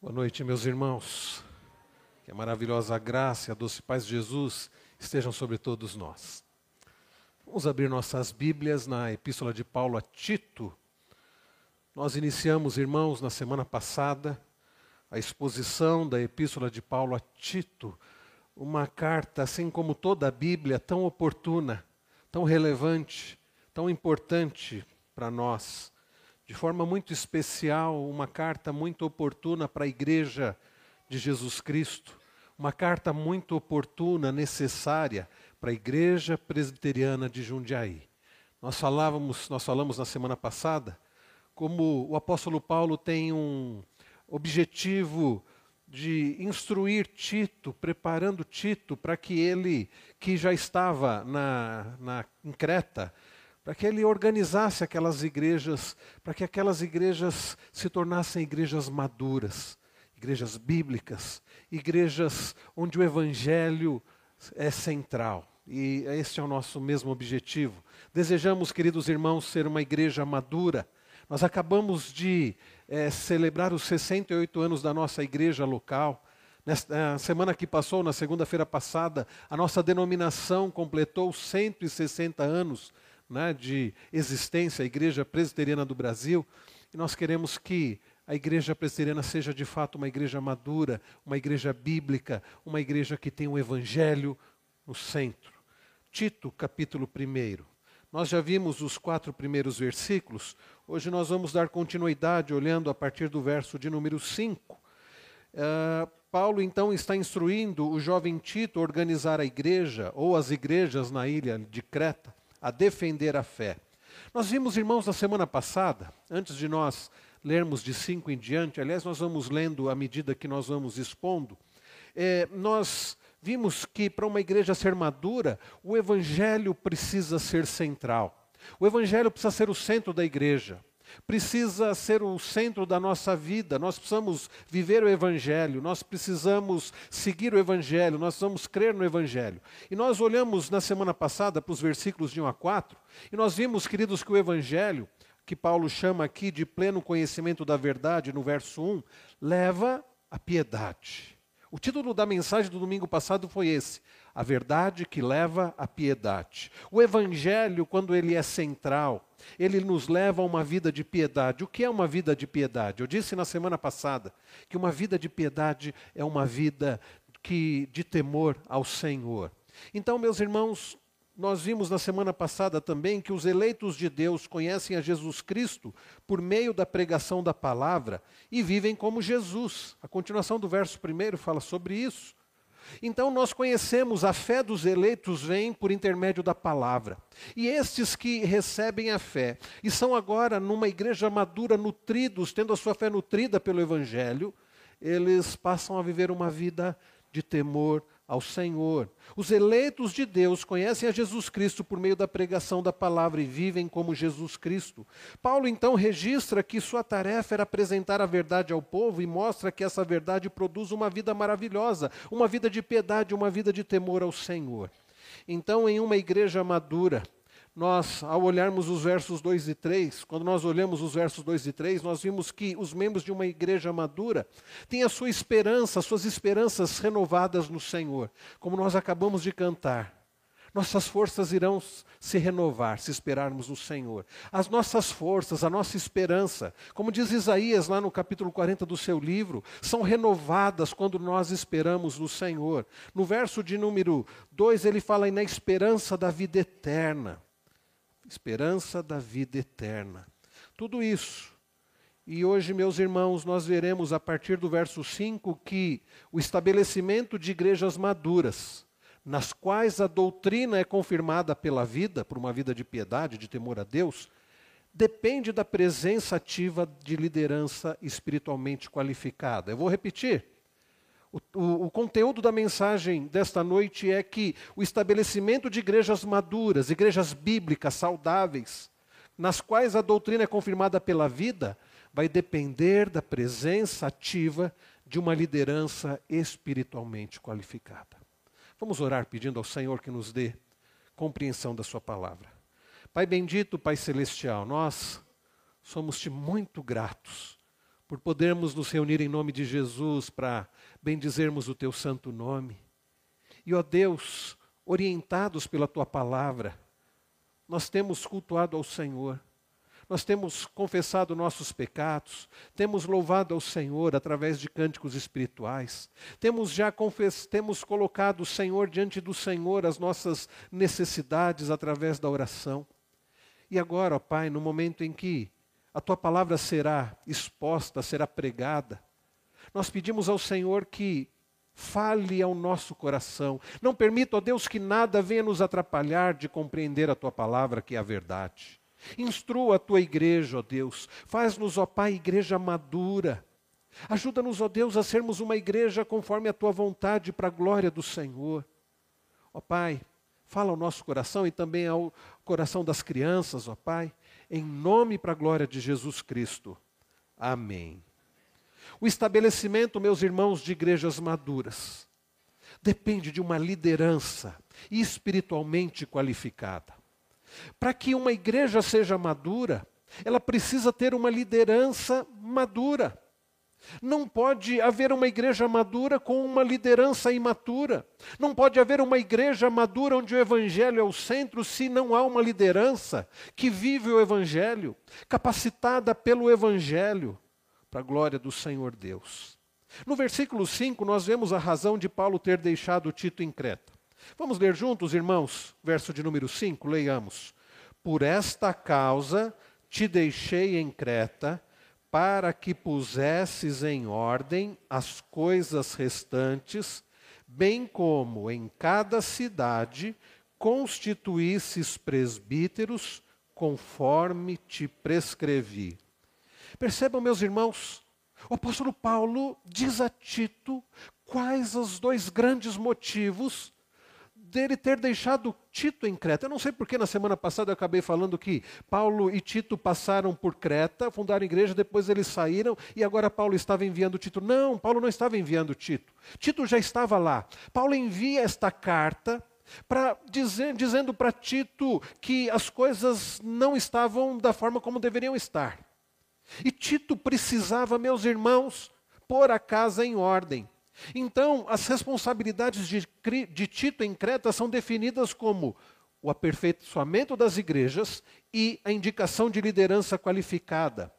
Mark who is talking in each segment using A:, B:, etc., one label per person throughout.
A: Boa noite, meus irmãos. Que a maravilhosa graça e a doce paz de Jesus estejam sobre todos nós. Vamos abrir nossas Bíblias na Epístola de Paulo a Tito. Nós iniciamos, irmãos, na semana passada, a exposição da Epístola de Paulo a Tito, uma carta, assim como toda a Bíblia, tão oportuna, tão relevante, tão importante para nós de forma muito especial, uma carta muito oportuna para a igreja de Jesus Cristo, uma carta muito oportuna, necessária para a igreja presbiteriana de Jundiaí. Nós falávamos, nós falamos na semana passada, como o apóstolo Paulo tem um objetivo de instruir Tito, preparando Tito para que ele, que já estava na, na, em Creta, para que ele organizasse aquelas igrejas, para que aquelas igrejas se tornassem igrejas maduras, igrejas bíblicas, igrejas onde o evangelho é central. E esse é o nosso mesmo objetivo. Desejamos, queridos irmãos, ser uma igreja madura. Nós acabamos de é, celebrar os 68 anos da nossa igreja local. Na semana que passou, na segunda-feira passada, a nossa denominação completou 160 anos né, de existência, a Igreja Presbiteriana do Brasil, e nós queremos que a Igreja Presbiteriana seja de fato uma igreja madura, uma igreja bíblica, uma igreja que tem o Evangelho no centro. Tito, capítulo 1. Nós já vimos os quatro primeiros versículos, hoje nós vamos dar continuidade olhando a partir do verso de número 5. Uh, eh, Paulo então está instruindo o jovem Tito a organizar a igreja, ou as igrejas na ilha de Creta, a defender a fé. Nós vimos, irmãos, na semana passada, antes de nós lermos de cinco em diante, aliás, nós vamos lendo à medida que nós vamos expondo, é, nós vimos que para uma igreja ser madura, o evangelho precisa ser central. O evangelho precisa ser o centro da igreja precisa ser o centro da nossa vida. Nós precisamos viver o Evangelho, nós precisamos seguir o Evangelho, nós precisamos crer no Evangelho. E nós olhamos na semana passada para os versículos de 1 a 4, e nós vimos, queridos, que o Evangelho, que Paulo chama aqui de pleno conhecimento da verdade, no verso 1, leva à piedade. O título da mensagem do domingo passado foi esse: A verdade que leva à piedade. O Evangelho, quando ele é central, ele nos leva a uma vida de piedade. O que é uma vida de piedade? Eu disse na semana passada que uma vida de piedade é uma vida que, de temor ao Senhor. Então, meus irmãos, nós vimos na semana passada também que os eleitos de Deus conhecem a Jesus Cristo por meio da pregação da palavra e vivem como Jesus. A continuação do verso primeiro fala sobre isso. Então nós conhecemos a fé dos eleitos vem por intermédio da palavra. E estes que recebem a fé e são agora numa igreja madura, nutridos, tendo a sua fé nutrida pelo evangelho, eles passam a viver uma vida de temor ao Senhor. Os eleitos de Deus conhecem a Jesus Cristo por meio da pregação da palavra e vivem como Jesus Cristo. Paulo então registra que sua tarefa era apresentar a verdade ao povo e mostra que essa verdade produz uma vida maravilhosa, uma vida de piedade, uma vida de temor ao Senhor. Então, em uma igreja madura, nós, ao olharmos os versos 2 e 3, quando nós olhamos os versos 2 e 3, nós vimos que os membros de uma igreja madura têm a sua esperança, suas esperanças renovadas no Senhor, como nós acabamos de cantar. Nossas forças irão se renovar se esperarmos no Senhor. As nossas forças, a nossa esperança, como diz Isaías lá no capítulo 40 do seu livro, são renovadas quando nós esperamos no Senhor. No verso de número 2, ele fala na esperança da vida eterna esperança da vida eterna. Tudo isso. E hoje, meus irmãos, nós veremos a partir do verso 5 que o estabelecimento de igrejas maduras, nas quais a doutrina é confirmada pela vida, por uma vida de piedade, de temor a Deus, depende da presença ativa de liderança espiritualmente qualificada. Eu vou repetir. O, o, conteúdo da mensagem desta noite é que o estabelecimento de igrejas maduras, igrejas bíblicas, saudáveis, nas quais a doutrina é confirmada pela vida, vai depender da presença ativa de uma liderança espiritualmente qualificada. Vamos orar pedindo ao Senhor que nos dê compreensão da Sua palavra. Pai bendito, Pai celestial, nós somos-te muito gratos por podermos nos reunir em nome de Jesus para bendizermos o teu santo nome. E, ó Deus, orientados pela tua palavra, nós temos cultuado ao Senhor. Nós temos confessado nossos pecados, temos louvado ao Senhor através de cânticos espirituais, temos já confess... temos colocado o Senhor diante do Senhor as nossas necessidades através da oração. E agora, ó Pai, no momento em que a tua palavra será exposta, será pregada, nós pedimos ao Senhor que fale ao nosso coração. Não permita, ó Deus, que nada venha nos atrapalhar de compreender a tua palavra, que é a verdade. Instrua a tua igreja, ó Deus. Faz-nos, ó Pai, igreja madura. Ajuda-nos, ó Deus, a sermos uma igreja conforme a tua vontade para a glória do Senhor. Ó Pai, fala ao nosso coração e também ao coração das crianças, ó Pai, em nome para a glória de Jesus Cristo. Amém. O estabelecimento, meus irmãos, de igrejas maduras depende de uma liderança espiritualmente qualificada. Para que uma igreja seja madura, ela precisa ter uma liderança madura. Não pode haver uma igreja madura com uma liderança imatura. Não pode haver uma igreja madura onde o evangelho é o centro se não há uma liderança que vive o evangelho, capacitada pelo evangelho para a glória do Senhor Deus. No versículo 5, nós vemos a razão de Paulo ter deixado Tito em Creta. Vamos ler juntos, irmãos? Verso de número 5, leiamos. Por esta causa te deixei em Creta, para que pusesses em ordem as coisas restantes, bem como em cada cidade constituísses presbíteros, conforme te prescrevi. Percebam, meus irmãos, o apóstolo Paulo diz a Tito quais os dois grandes motivos dele ter deixado Tito em Creta. Eu não sei porque na semana passada eu acabei falando que Paulo e Tito passaram por Creta, fundaram igreja, depois eles saíram e agora Paulo estava enviando Tito. Não, Paulo não estava enviando Tito. Tito já estava lá. Paulo envia esta carta para dizer, dizendo para Tito que as coisas não estavam da forma como deveriam estar. E Tito precisava, meus irmãos, pôr a casa em ordem. Então, as responsabilidades de, de Tito em Creta são definidas como o aperfeiçoamento das igrejas e a indicação de liderança qualificada,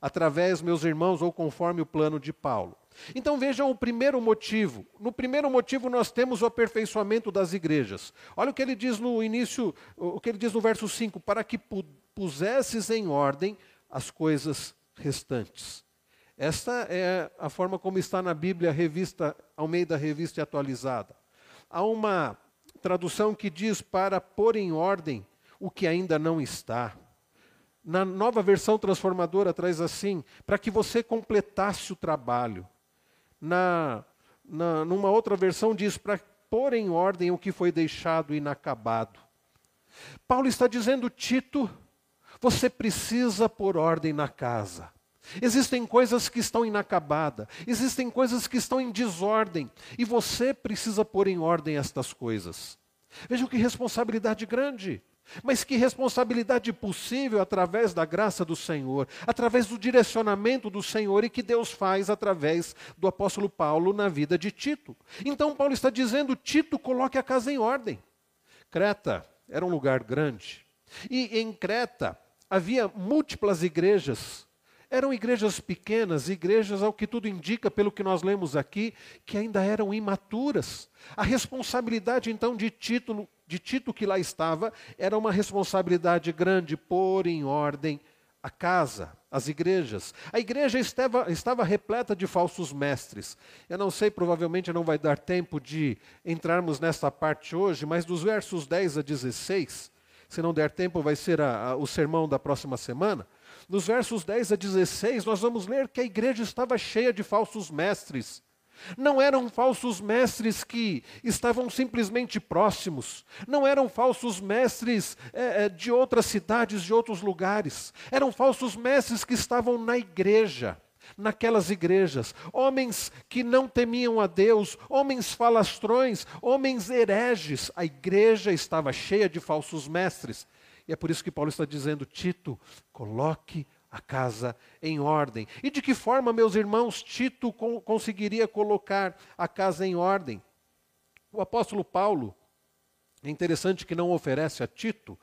A: através, meus irmãos, ou conforme o plano de Paulo. Então vejam o primeiro motivo. No primeiro motivo nós temos o aperfeiçoamento das igrejas. Olha o que ele diz no início, o que ele diz no verso 5, para que pusesses em ordem as coisas restantes. Esta é a forma como está na Bíblia, revista, ao meio da revista atualizada. Há uma tradução que diz para pôr em ordem o que ainda não está. Na nova versão transformadora traz assim, para que você completasse o trabalho. Na, na, numa outra versão diz para pôr em ordem o que foi deixado inacabado. Paulo está dizendo, Tito, você precisa pôr ordem na casa. Existem coisas que estão inacabadas, existem coisas que estão em desordem, e você precisa pôr em ordem estas coisas. Vejam que responsabilidade grande, mas que responsabilidade possível através da graça do Senhor, através do direcionamento do Senhor e que Deus faz através do apóstolo Paulo na vida de Tito. Então, Paulo está dizendo: Tito, coloque a casa em ordem. Creta era um lugar grande, e em Creta havia múltiplas igrejas. Eram igrejas pequenas, igrejas, ao que tudo indica, pelo que nós lemos aqui, que ainda eram imaturas. A responsabilidade, então, de Tito, de Tito que lá estava, era uma responsabilidade grande, pôr em ordem a casa, as igrejas. A igreja estava, estava repleta de falsos mestres. Eu não sei, provavelmente não vai dar tempo de entrarmos nessa parte hoje, mas dos versos 10 a 16, se não der tempo, vai ser a, a, o sermão da próxima semana. Nos versos 10 a 16, nós vamos ler que a igreja estava cheia de falsos mestres. Não eram falsos mestres que estavam simplesmente próximos, não eram falsos mestres é, é de outras cidades, de outros lugares, eram falsos mestres que estavam na igreja naquelas igrejas, homens que não temiam a Deus, homens falastrões, homens hereges. A igreja estava cheia de falsos mestres. E é por isso que Paulo está dizendo: Tito, coloque a casa em ordem. E de que forma, meus irmãos, Tito conseguiria colocar a casa em ordem? O apóstolo Paulo, é interessante que não oferece a Tito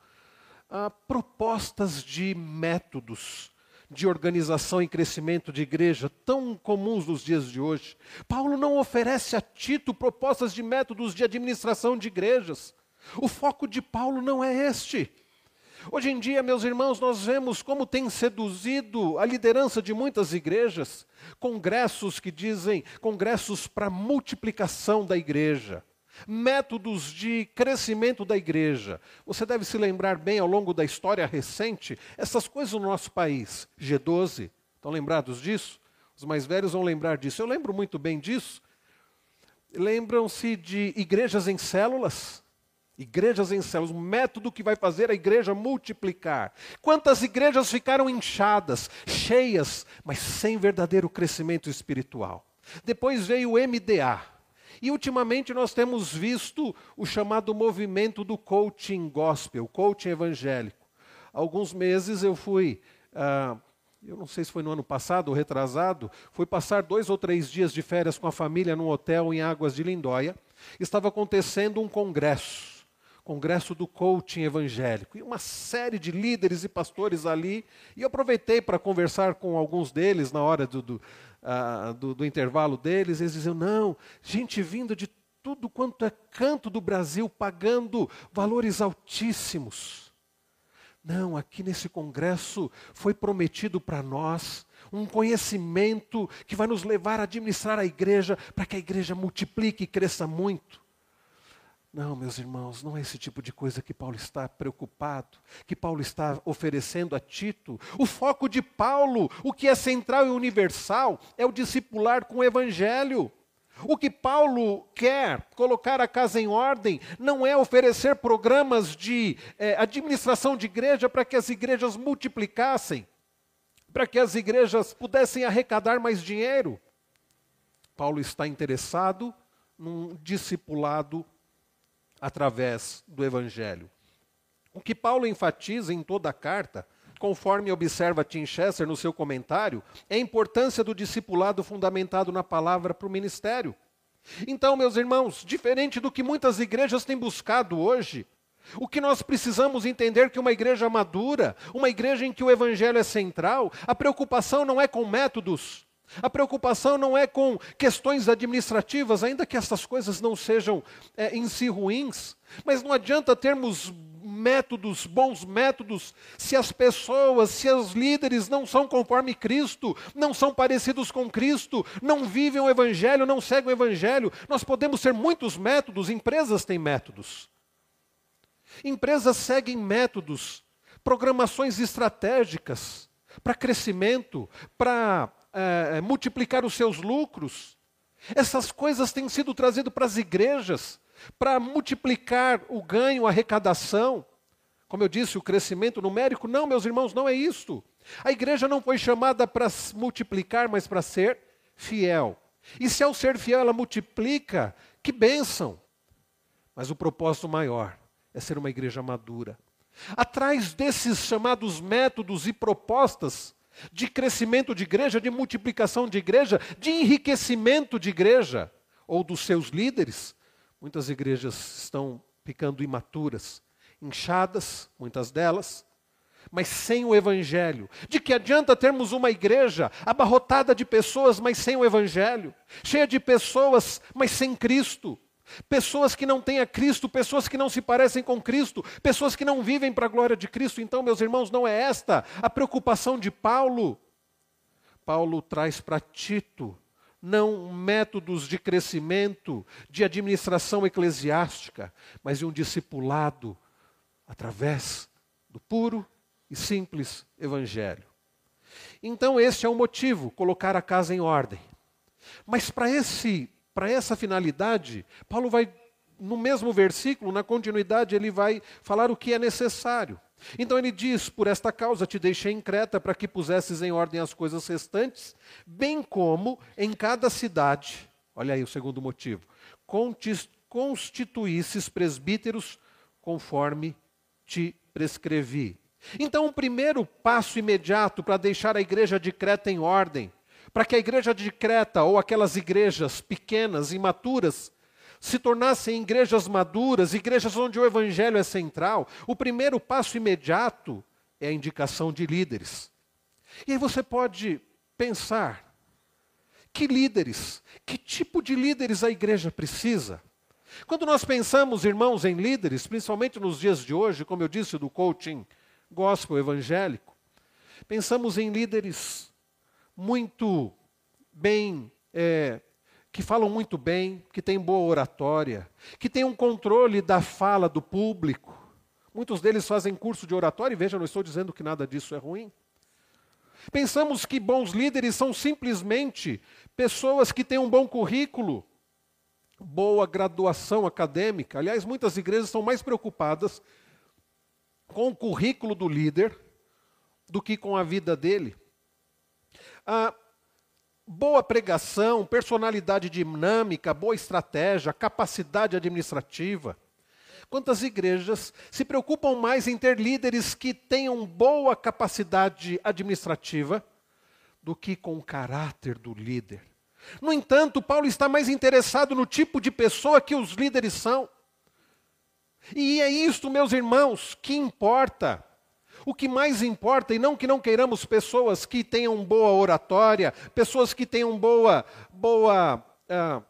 A: ah, propostas de métodos de organização e crescimento de igreja tão comuns nos dias de hoje. Paulo não oferece a Tito propostas de métodos de administração de igrejas. O foco de Paulo não é este. Hoje em dia, meus irmãos, nós vemos como tem seduzido a liderança de muitas igrejas, congressos que dizem congressos para multiplicação da igreja, métodos de crescimento da igreja. Você deve se lembrar bem ao longo da história recente, essas coisas no nosso país. G12, estão lembrados disso? Os mais velhos vão lembrar disso. Eu lembro muito bem disso. Lembram-se de igrejas em células? Igrejas em células, um método que vai fazer a igreja multiplicar. Quantas igrejas ficaram inchadas, cheias, mas sem verdadeiro crescimento espiritual? Depois veio o MDA. E ultimamente nós temos visto o chamado movimento do coaching gospel, coaching evangélico. Alguns meses eu fui, ah, eu não sei se foi no ano passado ou retrasado, fui passar dois ou três dias de férias com a família num hotel em Águas de Lindóia. Estava acontecendo um congresso congresso do coaching evangélico, e uma série de líderes e pastores ali, e eu aproveitei para conversar com alguns deles na hora do, do, uh, do, do intervalo deles, eles diziam, não, gente vindo de tudo quanto é canto do Brasil, pagando valores altíssimos. Não, aqui nesse congresso foi prometido para nós um conhecimento que vai nos levar a administrar a igreja, para que a igreja multiplique e cresça muito. Não, meus irmãos, não é esse tipo de coisa que Paulo está preocupado, que Paulo está oferecendo a Tito. O foco de Paulo, o que é central e universal, é o discipular com o evangelho. O que Paulo quer colocar a casa em ordem não é oferecer programas de é, administração de igreja para que as igrejas multiplicassem, para que as igrejas pudessem arrecadar mais dinheiro. Paulo está interessado num discipulado através do Evangelho. O que Paulo enfatiza em toda a carta, conforme observa Tim Chester no seu comentário, é a importância do discipulado fundamentado na palavra para o ministério. Então, meus irmãos, diferente do que muitas igrejas têm buscado hoje, o que nós precisamos entender que uma igreja madura, uma igreja em que o evangelho é central, a preocupação não é com métodos, a preocupação não é com questões administrativas, ainda que essas coisas não sejam é, em si ruins, mas não adianta termos métodos, bons métodos, se as pessoas, se os líderes não são conforme Cristo, não são parecidos com Cristo, não vivem o Evangelho, não seguem o Evangelho. Nós podemos ter muitos métodos, empresas têm métodos. Empresas seguem métodos, programações estratégicas para crescimento, para é, multiplicar os seus lucros. Essas coisas têm sido trazidas para as igrejas para multiplicar o ganho, a arrecadação. Como eu disse, o crescimento numérico. Não, meus irmãos, não é isso. A igreja não foi chamada para multiplicar, mas para ser fiel. E se ao ser fiel ela multiplica, que bênção! Mas o propósito maior é ser uma igreja madura. Atrás desses chamados métodos e propostas, de crescimento de igreja, de multiplicação de igreja, de enriquecimento de igreja ou dos seus líderes. Muitas igrejas estão ficando imaturas, inchadas, muitas delas, mas sem o evangelho. De que adianta termos uma igreja abarrotada de pessoas, mas sem o evangelho, cheia de pessoas, mas sem Cristo? Pessoas que não têm a Cristo, pessoas que não se parecem com Cristo, pessoas que não vivem para a glória de Cristo. Então, meus irmãos, não é esta a preocupação de Paulo. Paulo traz para Tito não métodos de crescimento, de administração eclesiástica, mas de um discipulado através do puro e simples evangelho. Então, este é o motivo, colocar a casa em ordem. Mas para esse para essa finalidade, Paulo vai, no mesmo versículo, na continuidade, ele vai falar o que é necessário. Então ele diz: Por esta causa te deixei em Creta, para que pusesses em ordem as coisas restantes, bem como em cada cidade, olha aí o segundo motivo, constituísses presbíteros conforme te prescrevi. Então, o primeiro passo imediato para deixar a igreja de Creta em ordem, para que a igreja de Creta ou aquelas igrejas pequenas, imaturas, se tornassem igrejas maduras, igrejas onde o evangelho é central, o primeiro passo imediato é a indicação de líderes. E aí você pode pensar: que líderes, que tipo de líderes a igreja precisa? Quando nós pensamos, irmãos, em líderes, principalmente nos dias de hoje, como eu disse, do coaching gospel evangélico, pensamos em líderes muito bem, é, que falam muito bem, que têm boa oratória, que têm um controle da fala do público. Muitos deles fazem curso de oratória, e veja, não estou dizendo que nada disso é ruim. Pensamos que bons líderes são simplesmente pessoas que têm um bom currículo, boa graduação acadêmica. Aliás, muitas igrejas estão mais preocupadas com o currículo do líder do que com a vida dele. Ah, boa pregação, personalidade dinâmica, boa estratégia, capacidade administrativa. Quantas igrejas se preocupam mais em ter líderes que tenham boa capacidade administrativa do que com o caráter do líder? No entanto, Paulo está mais interessado no tipo de pessoa que os líderes são. E é isto, meus irmãos, que importa. O que mais importa, e não que não queiramos pessoas que tenham boa oratória, pessoas que tenham boa, boa, uh,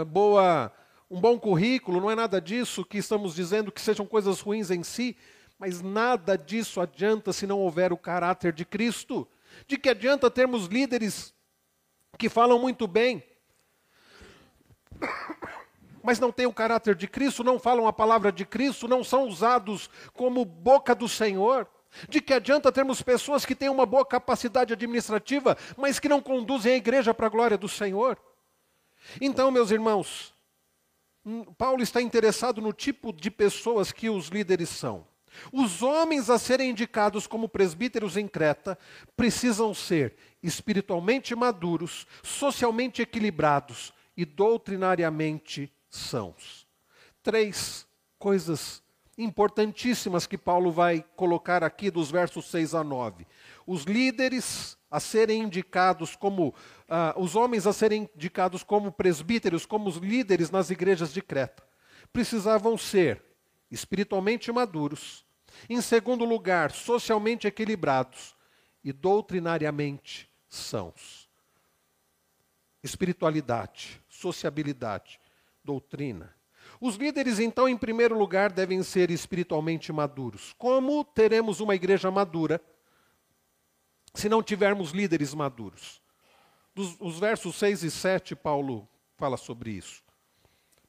A: uh, boa, um bom currículo, não é nada disso que estamos dizendo que sejam coisas ruins em si, mas nada disso adianta se não houver o caráter de Cristo. De que adianta termos líderes que falam muito bem, mas não têm o caráter de Cristo, não falam a palavra de Cristo, não são usados como boca do Senhor. De que adianta termos pessoas que têm uma boa capacidade administrativa, mas que não conduzem a igreja para a glória do Senhor? Então, meus irmãos, hum, Paulo está interessado no tipo de pessoas que os líderes são. Os homens a serem indicados como presbíteros em Creta precisam ser espiritualmente maduros, socialmente equilibrados e doutrinariamente sãos. Três coisas importantíssimas que Paulo vai colocar aqui dos versos 6 a 9. Os líderes a serem indicados como, uh, os homens a serem indicados como presbíteros, como os líderes nas igrejas de Creta, precisavam ser espiritualmente maduros, em segundo lugar, socialmente equilibrados e doutrinariamente sãos. Espiritualidade, sociabilidade, doutrina. Os líderes, então, em primeiro lugar, devem ser espiritualmente maduros. Como teremos uma igreja madura se não tivermos líderes maduros? Dos, os versos 6 e 7, Paulo fala sobre isso.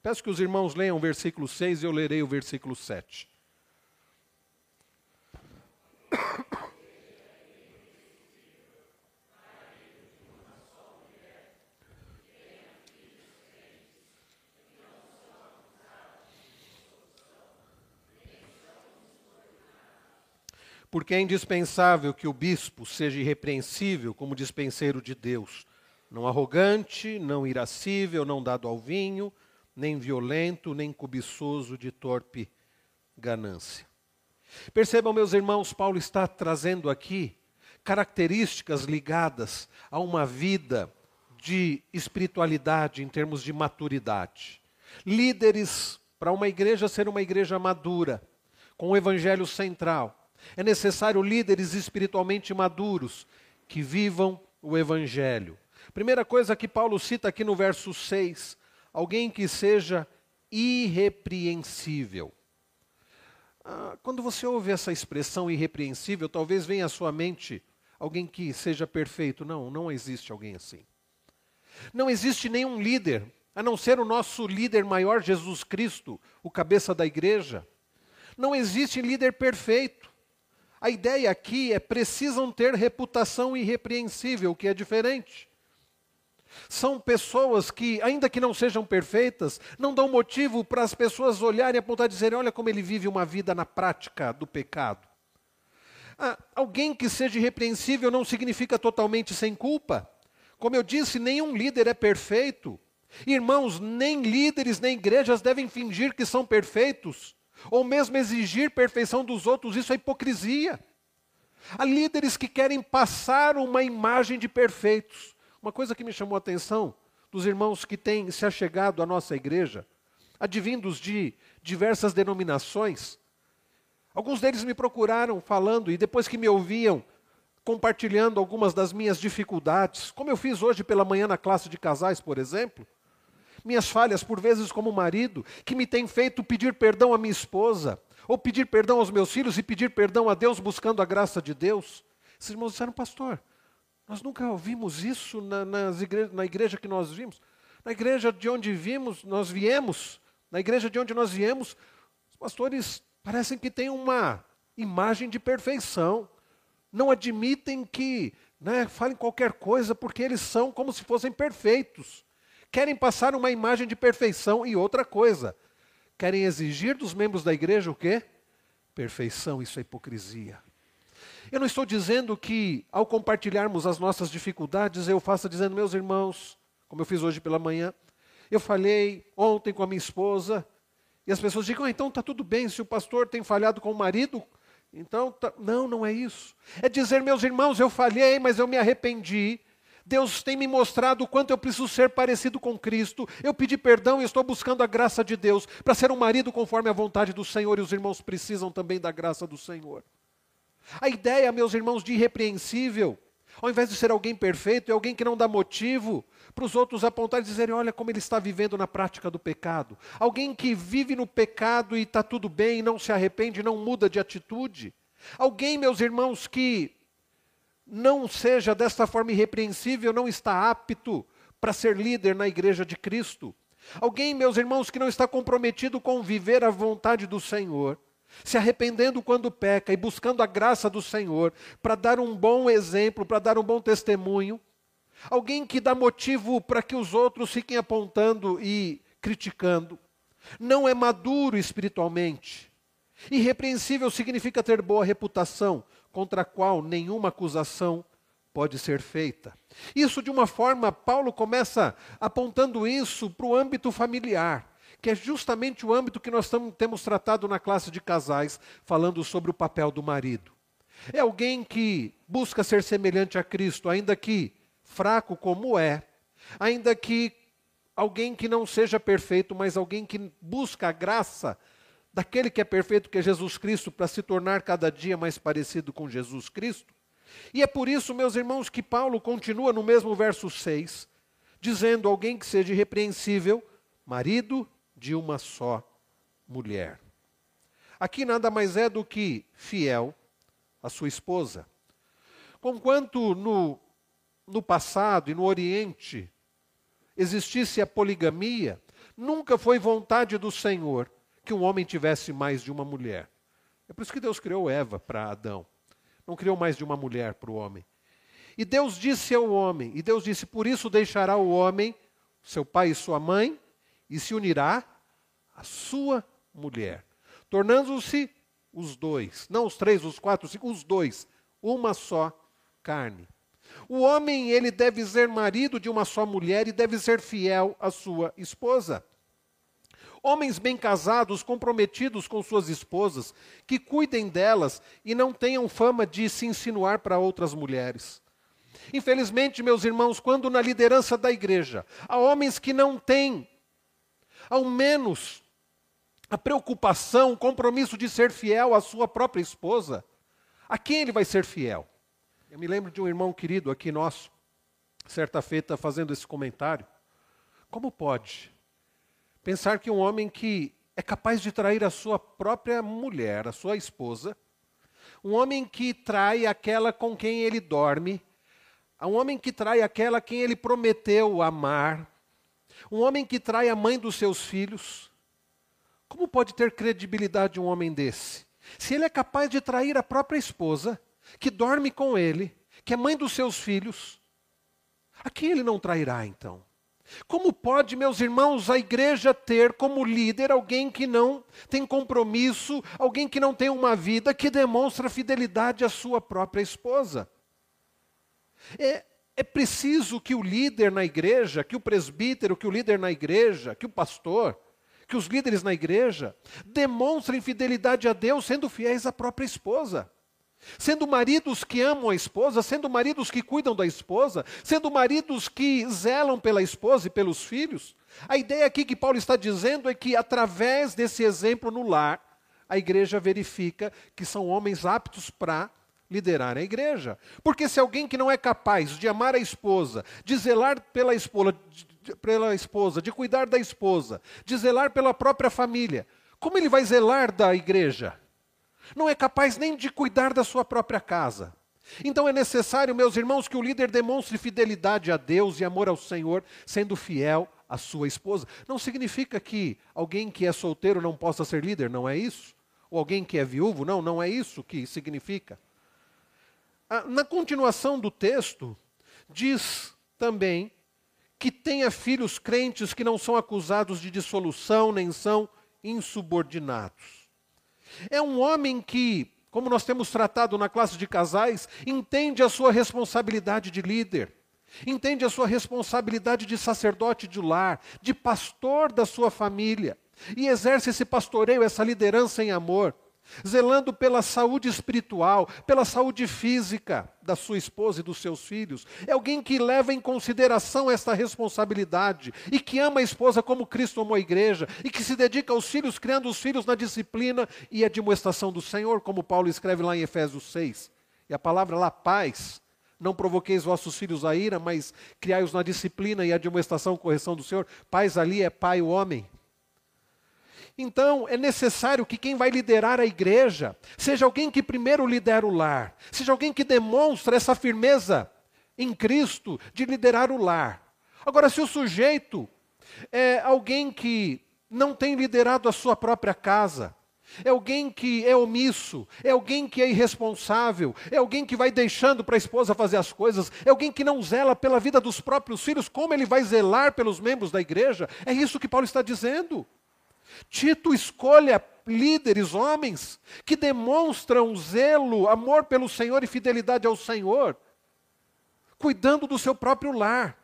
A: Peço que os irmãos leiam o versículo 6 e eu lerei o versículo 7. Porque é indispensável que o bispo seja irrepreensível como dispenseiro de Deus, não arrogante, não irascível, não dado ao vinho, nem violento, nem cobiçoso de torpe ganância. Percebam, meus irmãos, Paulo está trazendo aqui características ligadas a uma vida de espiritualidade em termos de maturidade. Líderes para uma igreja ser uma igreja madura, com o evangelho central é necessário líderes espiritualmente maduros que vivam o Evangelho. Primeira coisa que Paulo cita aqui no verso 6: alguém que seja irrepreensível. Ah, quando você ouve essa expressão irrepreensível, talvez venha à sua mente alguém que seja perfeito. Não, não existe alguém assim. Não existe nenhum líder, a não ser o nosso líder maior, Jesus Cristo, o cabeça da igreja. Não existe líder perfeito. A ideia aqui é precisam ter reputação irrepreensível, que é diferente. São pessoas que, ainda que não sejam perfeitas, não dão motivo para as pessoas olharem e apontar e dizerem: olha como ele vive uma vida na prática do pecado. Ah, alguém que seja irrepreensível não significa totalmente sem culpa. Como eu disse, nenhum líder é perfeito. Irmãos, nem líderes nem igrejas devem fingir que são perfeitos. Ou mesmo exigir perfeição dos outros, isso é hipocrisia. Há líderes que querem passar uma imagem de perfeitos. Uma coisa que me chamou a atenção dos irmãos que têm se achegado à nossa igreja, advindos de diversas denominações, alguns deles me procuraram falando e depois que me ouviam, compartilhando algumas das minhas dificuldades, como eu fiz hoje pela manhã na classe de casais, por exemplo, minhas falhas, por vezes, como marido, que me tem feito pedir perdão à minha esposa, ou pedir perdão aos meus filhos e pedir perdão a Deus buscando a graça de Deus. Esses irmãos disseram, pastor, nós nunca ouvimos isso na, nas igre na igreja que nós vimos. Na igreja de onde vimos, nós viemos, na igreja de onde nós viemos, os pastores parecem que têm uma imagem de perfeição. Não admitem que né, falem qualquer coisa porque eles são como se fossem perfeitos querem passar uma imagem de perfeição e outra coisa. Querem exigir dos membros da igreja o quê? Perfeição, isso é hipocrisia. Eu não estou dizendo que ao compartilharmos as nossas dificuldades eu faça dizendo, meus irmãos, como eu fiz hoje pela manhã, eu falhei ontem com a minha esposa, e as pessoas digam, ah, então está tudo bem, se o pastor tem falhado com o marido, então tá... não, não é isso. É dizer, meus irmãos, eu falhei, mas eu me arrependi, Deus tem me mostrado o quanto eu preciso ser parecido com Cristo. Eu pedi perdão e estou buscando a graça de Deus para ser um marido conforme a vontade do Senhor, e os irmãos precisam também da graça do Senhor. A ideia, meus irmãos, de irrepreensível, ao invés de ser alguém perfeito, é alguém que não dá motivo para os outros apontarem e dizerem: olha como ele está vivendo na prática do pecado. Alguém que vive no pecado e está tudo bem, não se arrepende, não muda de atitude. Alguém, meus irmãos, que não seja desta forma irrepreensível, não está apto para ser líder na igreja de Cristo. Alguém, meus irmãos, que não está comprometido com viver a vontade do Senhor, se arrependendo quando peca e buscando a graça do Senhor para dar um bom exemplo, para dar um bom testemunho. Alguém que dá motivo para que os outros fiquem apontando e criticando. Não é maduro espiritualmente. Irrepreensível significa ter boa reputação, contra a qual nenhuma acusação pode ser feita. Isso, de uma forma, Paulo começa apontando isso para o âmbito familiar, que é justamente o âmbito que nós temos tratado na classe de casais, falando sobre o papel do marido. É alguém que busca ser semelhante a Cristo, ainda que fraco como é, ainda que alguém que não seja perfeito, mas alguém que busca a graça daquele que é perfeito, que é Jesus Cristo, para se tornar cada dia mais parecido com Jesus Cristo. E é por isso, meus irmãos, que Paulo continua no mesmo verso 6, dizendo: alguém que seja irrepreensível, marido de uma só mulher. Aqui nada mais é do que fiel à sua esposa. Conquanto no, no passado e no Oriente existisse a poligamia, nunca foi vontade do Senhor que um homem tivesse mais de uma mulher. É por isso que Deus criou Eva para Adão. Não criou mais de uma mulher para o homem. E Deus disse ao homem, e Deus disse: Por isso deixará o homem, seu pai e sua mãe, e se unirá à sua mulher, tornando-se os dois, não os três, os quatro, os, cinco, os dois, uma só carne. O homem, ele deve ser marido de uma só mulher e deve ser fiel à sua esposa. Homens bem casados, comprometidos com suas esposas, que cuidem delas e não tenham fama de se insinuar para outras mulheres. Infelizmente, meus irmãos, quando na liderança da igreja há homens que não têm, ao menos, a preocupação, o compromisso de ser fiel à sua própria esposa, a quem ele vai ser fiel? Eu me lembro de um irmão querido aqui nosso, certa feita, fazendo esse comentário. Como pode Pensar que um homem que é capaz de trair a sua própria mulher, a sua esposa, um homem que trai aquela com quem ele dorme, um homem que trai aquela quem ele prometeu amar, um homem que trai a mãe dos seus filhos. Como pode ter credibilidade um homem desse? Se ele é capaz de trair a própria esposa, que dorme com ele, que é mãe dos seus filhos, a quem ele não trairá então? Como pode, meus irmãos, a igreja ter como líder alguém que não tem compromisso, alguém que não tem uma vida que demonstra fidelidade à sua própria esposa? É, é preciso que o líder na igreja, que o presbítero, que o líder na igreja, que o pastor, que os líderes na igreja demonstrem fidelidade a Deus sendo fiéis à própria esposa. Sendo maridos que amam a esposa, sendo maridos que cuidam da esposa, sendo maridos que zelam pela esposa e pelos filhos. A ideia aqui que Paulo está dizendo é que, através desse exemplo no lar, a igreja verifica que são homens aptos para liderar a igreja. Porque se alguém que não é capaz de amar a esposa, de zelar pela esposa, de, pela esposa, de cuidar da esposa, de zelar pela própria família, como ele vai zelar da igreja? Não é capaz nem de cuidar da sua própria casa. Então é necessário, meus irmãos, que o líder demonstre fidelidade a Deus e amor ao Senhor, sendo fiel à sua esposa. Não significa que alguém que é solteiro não possa ser líder, não é isso? Ou alguém que é viúvo, não, não é isso que significa. Ah, na continuação do texto, diz também que tenha filhos crentes que não são acusados de dissolução, nem são insubordinados. É um homem que, como nós temos tratado na classe de casais, entende a sua responsabilidade de líder, entende a sua responsabilidade de sacerdote de lar, de pastor da sua família, e exerce esse pastoreio, essa liderança em amor zelando pela saúde espiritual, pela saúde física da sua esposa e dos seus filhos. É alguém que leva em consideração esta responsabilidade e que ama a esposa como Cristo amou a igreja e que se dedica aos filhos, criando os filhos na disciplina e admoestação do Senhor, como Paulo escreve lá em Efésios 6. E a palavra lá, paz, não provoqueis vossos filhos a ira, mas criai-os na disciplina e admoestação, correção do Senhor. Paz ali é pai, o homem. Então, é necessário que quem vai liderar a igreja seja alguém que primeiro lidera o lar, seja alguém que demonstra essa firmeza em Cristo de liderar o lar. Agora, se o sujeito é alguém que não tem liderado a sua própria casa, é alguém que é omisso, é alguém que é irresponsável, é alguém que vai deixando para a esposa fazer as coisas, é alguém que não zela pela vida dos próprios filhos, como ele vai zelar pelos membros da igreja? É isso que Paulo está dizendo. Tito escolha líderes, homens, que demonstram zelo, amor pelo Senhor e fidelidade ao Senhor, cuidando do seu próprio lar,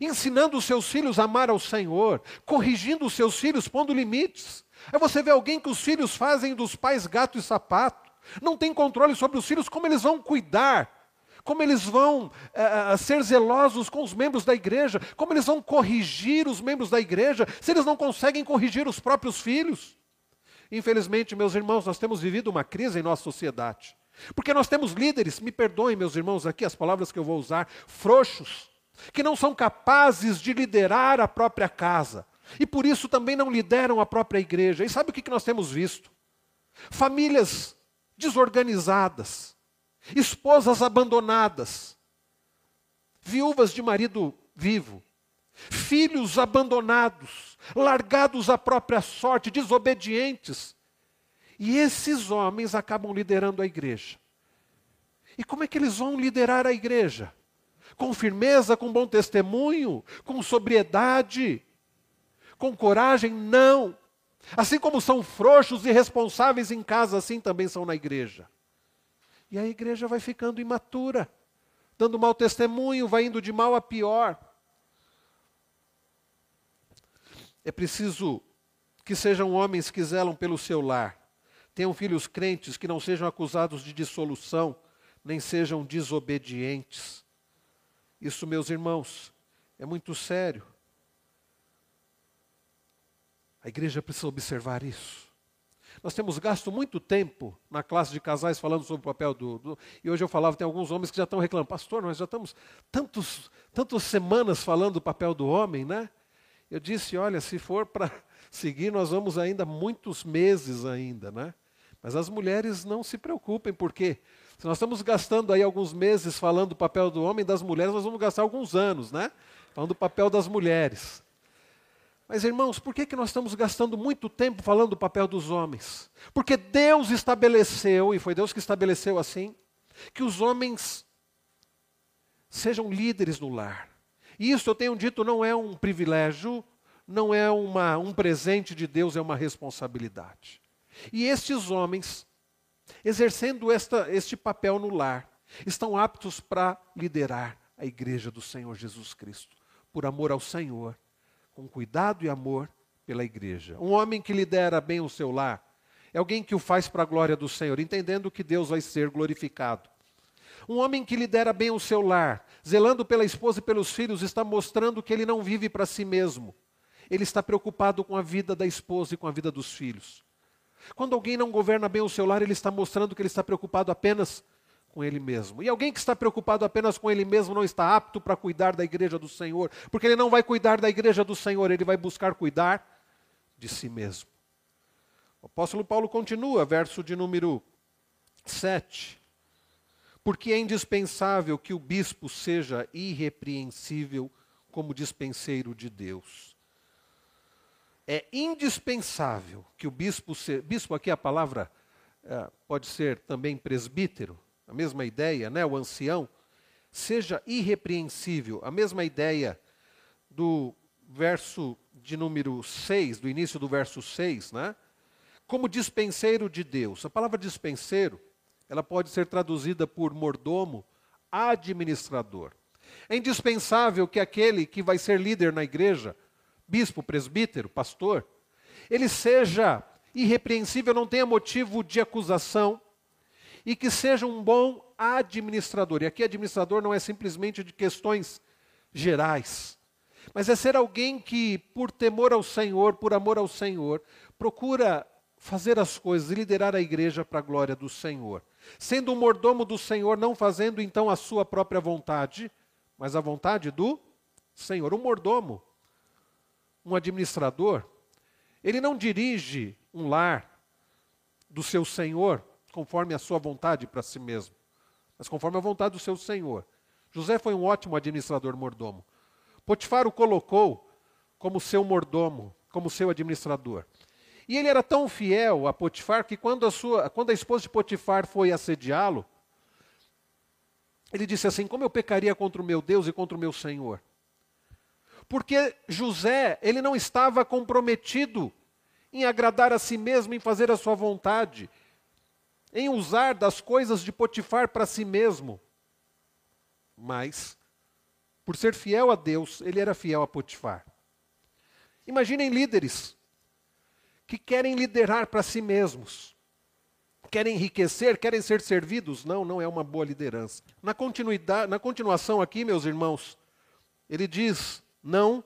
A: ensinando os seus filhos a amar ao Senhor, corrigindo os seus filhos, pondo limites. Aí você vê alguém que os filhos fazem dos pais gato e sapato, não tem controle sobre os filhos, como eles vão cuidar como eles vão uh, ser zelosos com os membros da igreja, como eles vão corrigir os membros da igreja, se eles não conseguem corrigir os próprios filhos. Infelizmente, meus irmãos, nós temos vivido uma crise em nossa sociedade. Porque nós temos líderes, me perdoem, meus irmãos, aqui as palavras que eu vou usar, frouxos, que não são capazes de liderar a própria casa. E por isso também não lideram a própria igreja. E sabe o que nós temos visto? Famílias desorganizadas, esposas abandonadas, viúvas de marido vivo, filhos abandonados, largados à própria sorte, desobedientes. E esses homens acabam liderando a igreja. E como é que eles vão liderar a igreja? Com firmeza, com bom testemunho, com sobriedade, com coragem? Não. Assim como são frouxos e responsáveis em casa, assim também são na igreja. E a igreja vai ficando imatura, dando mau testemunho, vai indo de mal a pior. É preciso que sejam homens que zelam pelo seu lar, tenham filhos crentes que não sejam acusados de dissolução, nem sejam desobedientes. Isso, meus irmãos, é muito sério. A igreja precisa observar isso. Nós temos gasto muito tempo na classe de casais falando sobre o papel do, do. e hoje eu falava, tem alguns homens que já estão reclamando, pastor, nós já estamos tantos, tantas semanas falando do papel do homem, né? Eu disse, olha, se for para seguir, nós vamos ainda muitos meses ainda, né? Mas as mulheres não se preocupem, porque se nós estamos gastando aí alguns meses falando do papel do homem, das mulheres, nós vamos gastar alguns anos, né? Falando do papel das mulheres. Mas, irmãos, por que, que nós estamos gastando muito tempo falando do papel dos homens? Porque Deus estabeleceu, e foi Deus que estabeleceu assim, que os homens sejam líderes no lar. E isso, eu tenho dito, não é um privilégio, não é uma, um presente de Deus, é uma responsabilidade. E estes homens, exercendo esta, este papel no lar, estão aptos para liderar a igreja do Senhor Jesus Cristo, por amor ao Senhor com cuidado e amor pela igreja. Um homem que lidera bem o seu lar é alguém que o faz para a glória do Senhor, entendendo que Deus vai ser glorificado. Um homem que lidera bem o seu lar, zelando pela esposa e pelos filhos, está mostrando que ele não vive para si mesmo. Ele está preocupado com a vida da esposa e com a vida dos filhos. Quando alguém não governa bem o seu lar, ele está mostrando que ele está preocupado apenas com ele mesmo. E alguém que está preocupado apenas com ele mesmo não está apto para cuidar da igreja do Senhor, porque ele não vai cuidar da igreja do Senhor, ele vai buscar cuidar de si mesmo. O apóstolo Paulo continua, verso de número 7. Porque é indispensável que o bispo seja irrepreensível como dispenseiro de Deus. É indispensável que o bispo seja. Bispo, aqui a palavra é, pode ser também presbítero, a mesma ideia, né? o ancião. Seja irrepreensível, a mesma ideia do verso de número 6, do início do verso 6, né? como dispenseiro de Deus. A palavra dispenseiro ela pode ser traduzida por mordomo, administrador. É indispensável que aquele que vai ser líder na igreja, bispo, presbítero, pastor, ele seja irrepreensível, não tenha motivo de acusação e que seja um bom administrador. E aqui administrador não é simplesmente de questões gerais, mas é ser alguém que, por temor ao Senhor, por amor ao Senhor, procura fazer as coisas e liderar a igreja para a glória do Senhor. Sendo um mordomo do Senhor, não fazendo então a sua própria vontade, mas a vontade do Senhor. Um mordomo, um administrador, ele não dirige um lar do seu Senhor conforme a sua vontade para si mesmo, mas conforme a vontade do seu Senhor. José foi um ótimo administrador mordomo. Potifar o colocou como seu mordomo, como seu administrador. E ele era tão fiel a Potifar que quando a, sua, quando a esposa de Potifar foi assediá-lo, ele disse assim: Como eu pecaria contra o meu Deus e contra o meu Senhor? Porque José, ele não estava comprometido em agradar a si mesmo, em fazer a sua vontade, em usar das coisas de Potifar para si mesmo. Mas, por ser fiel a Deus, ele era fiel a Potifar. Imaginem líderes que querem liderar para si mesmos, querem enriquecer, querem ser servidos. Não, não é uma boa liderança. Na, continuidade, na continuação aqui, meus irmãos, ele diz: não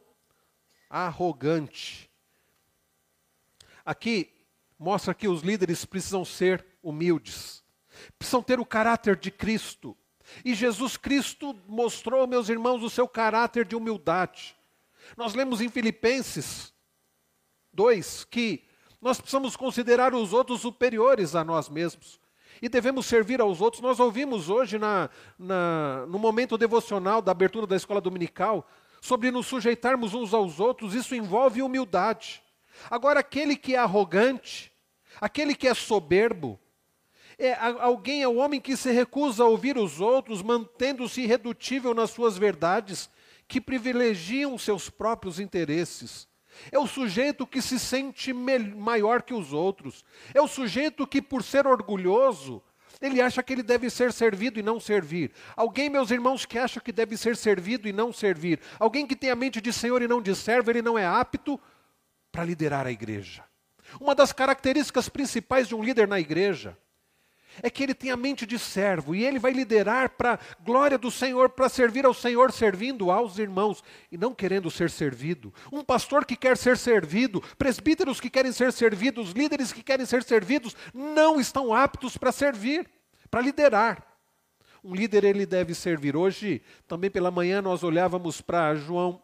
A: arrogante. Aqui mostra que os líderes precisam ser humildes, precisam ter o caráter de Cristo. E Jesus Cristo mostrou, meus irmãos, o seu caráter de humildade. Nós lemos em Filipenses 2 que nós precisamos considerar os outros superiores a nós mesmos. E devemos servir aos outros. Nós ouvimos hoje, na, na, no momento devocional da abertura da escola dominical, sobre nos sujeitarmos uns aos outros. Isso envolve humildade. Agora, aquele que é arrogante, aquele que é soberbo, é alguém, é o homem que se recusa a ouvir os outros, mantendo-se irredutível nas suas verdades, que privilegiam seus próprios interesses. É o sujeito que se sente maior que os outros. É o sujeito que, por ser orgulhoso, ele acha que ele deve ser servido e não servir. Alguém, meus irmãos, que acha que deve ser servido e não servir. Alguém que tem a mente de Senhor e não de servo, ele não é apto para liderar a igreja. Uma das características principais de um líder na igreja é que ele tem a mente de servo e ele vai liderar para a glória do Senhor, para servir ao Senhor, servindo aos irmãos e não querendo ser servido. Um pastor que quer ser servido, presbíteros que querem ser servidos, líderes que querem ser servidos, não estão aptos para servir, para liderar. Um líder ele deve servir. Hoje, também pela manhã, nós olhávamos para João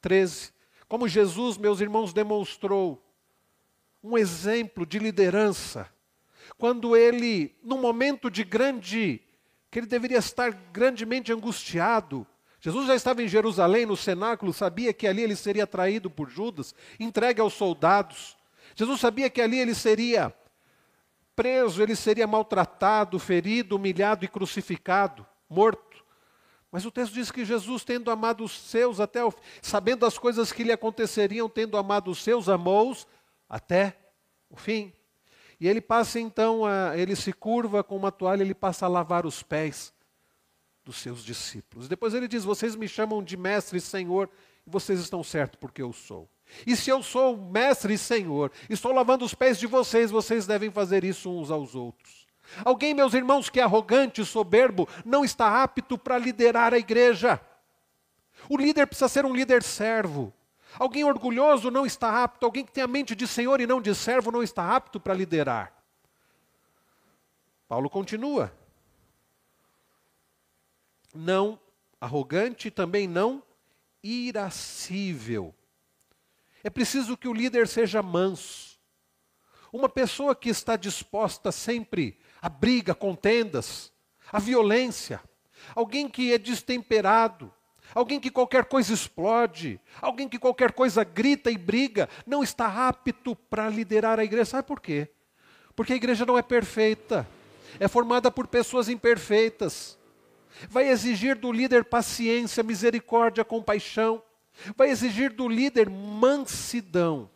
A: 13, como Jesus, meus irmãos, demonstrou um exemplo de liderança quando ele, num momento de grande, que ele deveria estar grandemente angustiado, Jesus já estava em Jerusalém, no cenáculo, sabia que ali ele seria traído por Judas, entregue aos soldados. Jesus sabia que ali ele seria preso, ele seria maltratado, ferido, humilhado e crucificado, morto. Mas o texto diz que Jesus, tendo amado os seus até o, sabendo as coisas que lhe aconteceriam, tendo amado os seus, amou-os até o fim. E ele passa então, a, ele se curva com uma toalha, ele passa a lavar os pés dos seus discípulos. Depois ele diz: Vocês me chamam de mestre e senhor, e vocês estão certos porque eu sou. E se eu sou mestre e senhor, estou lavando os pés de vocês, vocês devem fazer isso uns aos outros. Alguém, meus irmãos, que é arrogante, soberbo, não está apto para liderar a igreja. O líder precisa ser um líder servo. Alguém orgulhoso não está apto, alguém que tem a mente de senhor e não de servo não está apto para liderar. Paulo continua. Não arrogante, também não irascível. É preciso que o líder seja manso. Uma pessoa que está disposta sempre a briga, contendas, a violência. Alguém que é destemperado, alguém que qualquer coisa explode, alguém que qualquer coisa grita e briga, não está apto para liderar a igreja. Sabe por quê? Porque a igreja não é perfeita, é formada por pessoas imperfeitas. Vai exigir do líder paciência, misericórdia, compaixão. Vai exigir do líder mansidão.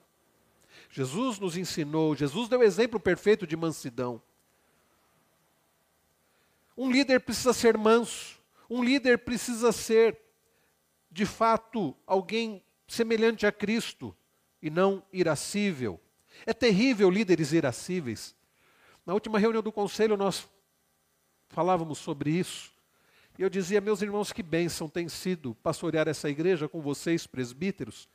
A: Jesus nos ensinou, Jesus deu exemplo perfeito de mansidão. Um líder precisa ser manso, um líder precisa ser, de fato, alguém semelhante a Cristo e não irascível. É terrível líderes irascíveis. Na última reunião do conselho nós falávamos sobre isso. E eu dizia, meus irmãos, que bênção tem sido pastorear essa igreja com vocês, presbíteros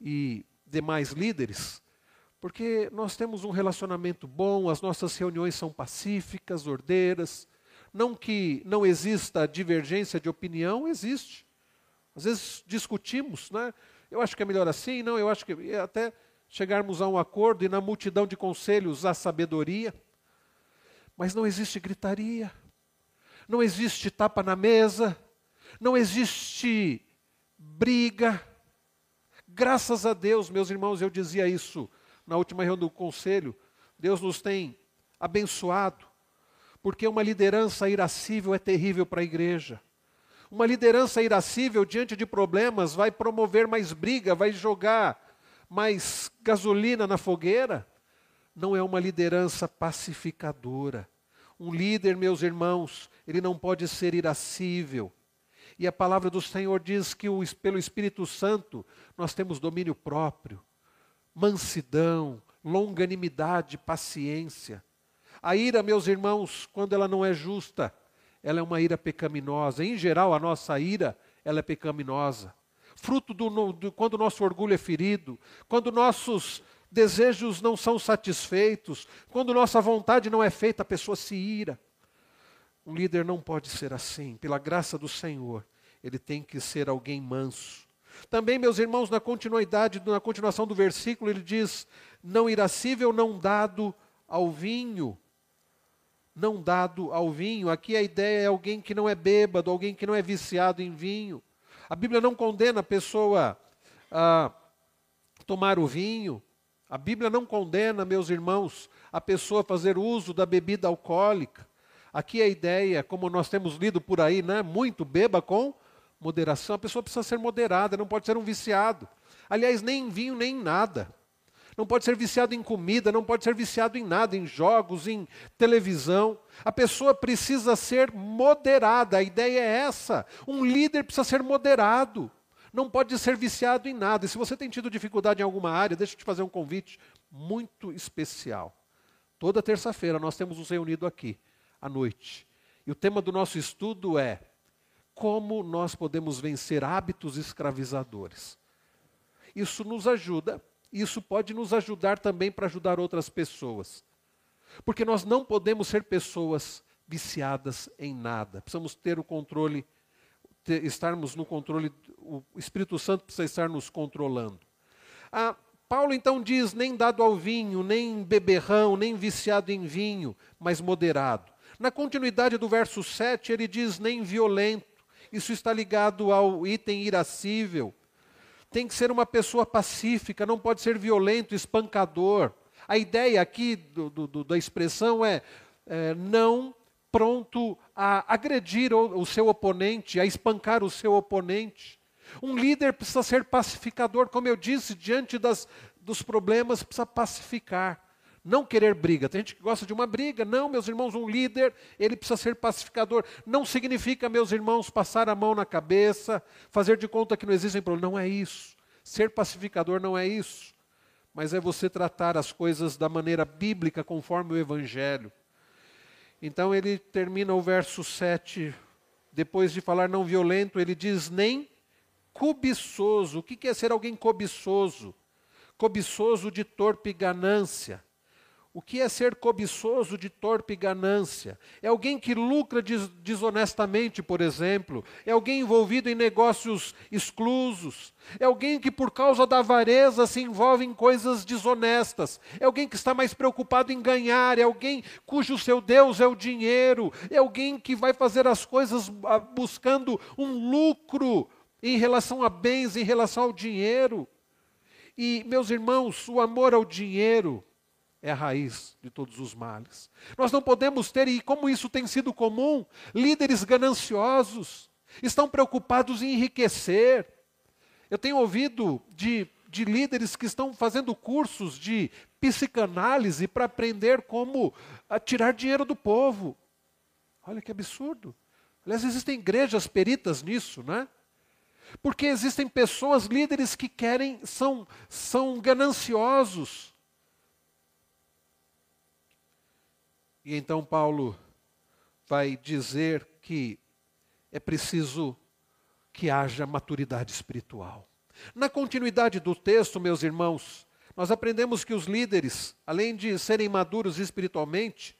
A: e demais líderes, porque nós temos um relacionamento bom, as nossas reuniões são pacíficas, ordeiras. Não que não exista divergência de opinião, existe. Às vezes discutimos, né? Eu acho que é melhor assim, não, eu acho que até chegarmos a um acordo e na multidão de conselhos há sabedoria. Mas não existe gritaria não existe tapa na mesa, não existe briga. Graças a Deus, meus irmãos, eu dizia isso na última reunião do conselho, Deus nos tem abençoado, porque uma liderança irascível é terrível para a igreja. Uma liderança irascível diante de problemas vai promover mais briga, vai jogar mais gasolina na fogueira. Não é uma liderança pacificadora. Um líder, meus irmãos, ele não pode ser irascível. E a palavra do Senhor diz que o, pelo Espírito Santo nós temos domínio próprio, mansidão, longanimidade, paciência. A ira, meus irmãos, quando ela não é justa, ela é uma ira pecaminosa. Em geral, a nossa ira, ela é pecaminosa. Fruto do, do quando o nosso orgulho é ferido, quando nossos desejos não são satisfeitos, quando nossa vontade não é feita, a pessoa se ira. Um líder não pode ser assim, pela graça do Senhor, ele tem que ser alguém manso. Também, meus irmãos, na continuidade, na continuação do versículo, ele diz: não irascível, não dado ao vinho. Não dado ao vinho. Aqui a ideia é alguém que não é bêbado, alguém que não é viciado em vinho. A Bíblia não condena a pessoa a tomar o vinho, a Bíblia não condena, meus irmãos, a pessoa fazer uso da bebida alcoólica. Aqui a ideia, como nós temos lido por aí, né, muito beba com moderação. A pessoa precisa ser moderada, não pode ser um viciado. Aliás, nem em vinho, nem em nada. Não pode ser viciado em comida, não pode ser viciado em nada, em jogos, em televisão. A pessoa precisa ser moderada, a ideia é essa. Um líder precisa ser moderado não pode ser viciado em nada. E se você tem tido dificuldade em alguma área, deixa eu te fazer um convite muito especial. Toda terça-feira nós temos nos reunido aqui, à noite. E o tema do nosso estudo é como nós podemos vencer hábitos escravizadores. Isso nos ajuda, isso pode nos ajudar também para ajudar outras pessoas. Porque nós não podemos ser pessoas viciadas em nada. Precisamos ter o controle ter, estarmos no controle, o Espírito Santo precisa estar nos controlando. Ah, Paulo então diz: nem dado ao vinho, nem beberrão, nem viciado em vinho, mas moderado. Na continuidade do verso 7, ele diz: nem violento. Isso está ligado ao item irascível. Tem que ser uma pessoa pacífica, não pode ser violento, espancador. A ideia aqui do, do, da expressão é, é não pronto a agredir o, o seu oponente, a espancar o seu oponente. Um líder precisa ser pacificador, como eu disse, diante das, dos problemas, precisa pacificar. Não querer briga. Tem gente que gosta de uma briga. Não, meus irmãos, um líder, ele precisa ser pacificador. Não significa, meus irmãos, passar a mão na cabeça, fazer de conta que não existem problemas. Não é isso. Ser pacificador não é isso, mas é você tratar as coisas da maneira bíblica, conforme o Evangelho. Então ele termina o verso 7, depois de falar não violento, ele diz nem cobiçoso. O que é ser alguém cobiçoso? Cobiçoso de torpe ganância. O que é ser cobiçoso de torpe ganância? É alguém que lucra des desonestamente, por exemplo. É alguém envolvido em negócios exclusos. É alguém que, por causa da avareza, se envolve em coisas desonestas. É alguém que está mais preocupado em ganhar. É alguém cujo seu Deus é o dinheiro. É alguém que vai fazer as coisas ah, buscando um lucro em relação a bens, em relação ao dinheiro. E, meus irmãos, o amor ao dinheiro é a raiz de todos os males. Nós não podemos ter, e como isso tem sido comum, líderes gananciosos, estão preocupados em enriquecer. Eu tenho ouvido de, de líderes que estão fazendo cursos de psicanálise para aprender como tirar dinheiro do povo. Olha que absurdo. Aliás, existem igrejas peritas nisso, né? Porque existem pessoas, líderes que querem, são, são gananciosos E então Paulo vai dizer que é preciso que haja maturidade espiritual. Na continuidade do texto, meus irmãos, nós aprendemos que os líderes, além de serem maduros espiritualmente,